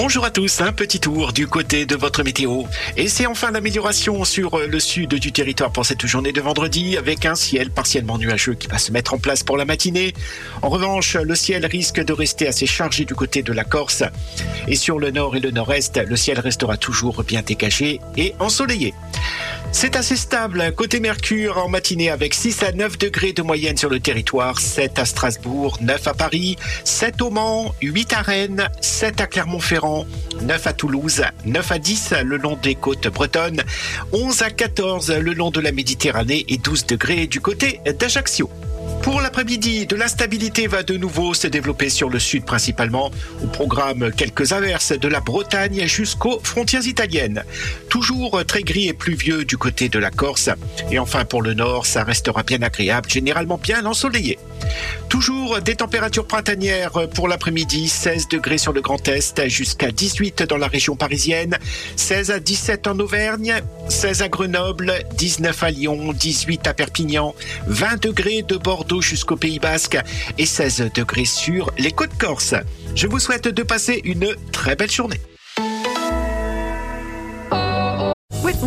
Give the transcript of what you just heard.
Bonjour à tous, un petit tour du côté de votre météo. Et c'est enfin l'amélioration sur le sud du territoire pour cette journée de vendredi avec un ciel partiellement nuageux qui va se mettre en place pour la matinée. En revanche, le ciel risque de rester assez chargé du côté de la Corse. Et sur le nord et le nord-est, le ciel restera toujours bien dégagé et ensoleillé. C'est assez stable. Côté Mercure, en matinée avec 6 à 9 degrés de moyenne sur le territoire, 7 à Strasbourg, 9 à Paris, 7 au Mans, 8 à Rennes, 7 à Clermont-Ferrand, 9 à Toulouse, 9 à 10 le long des côtes bretonnes, 11 à 14 le long de la Méditerranée et 12 degrés du côté d'Ajaccio. Pour l'après-midi, de l'instabilité va de nouveau se développer sur le sud principalement. Au programme, quelques averses de la Bretagne jusqu'aux frontières italiennes. Toujours très gris et pluvieux du côté de la Corse. Et enfin pour le nord, ça restera bien agréable, généralement bien ensoleillé. Toujours des températures printanières pour l'après-midi, 16 degrés sur le Grand Est jusqu'à 18 dans la région parisienne, 16 à 17 en Auvergne, 16 à Grenoble, 19 à Lyon, 18 à Perpignan, 20 degrés de Bordeaux jusqu'au Pays Basque et 16 degrés sur les côtes corses. Je vous souhaite de passer une très belle journée.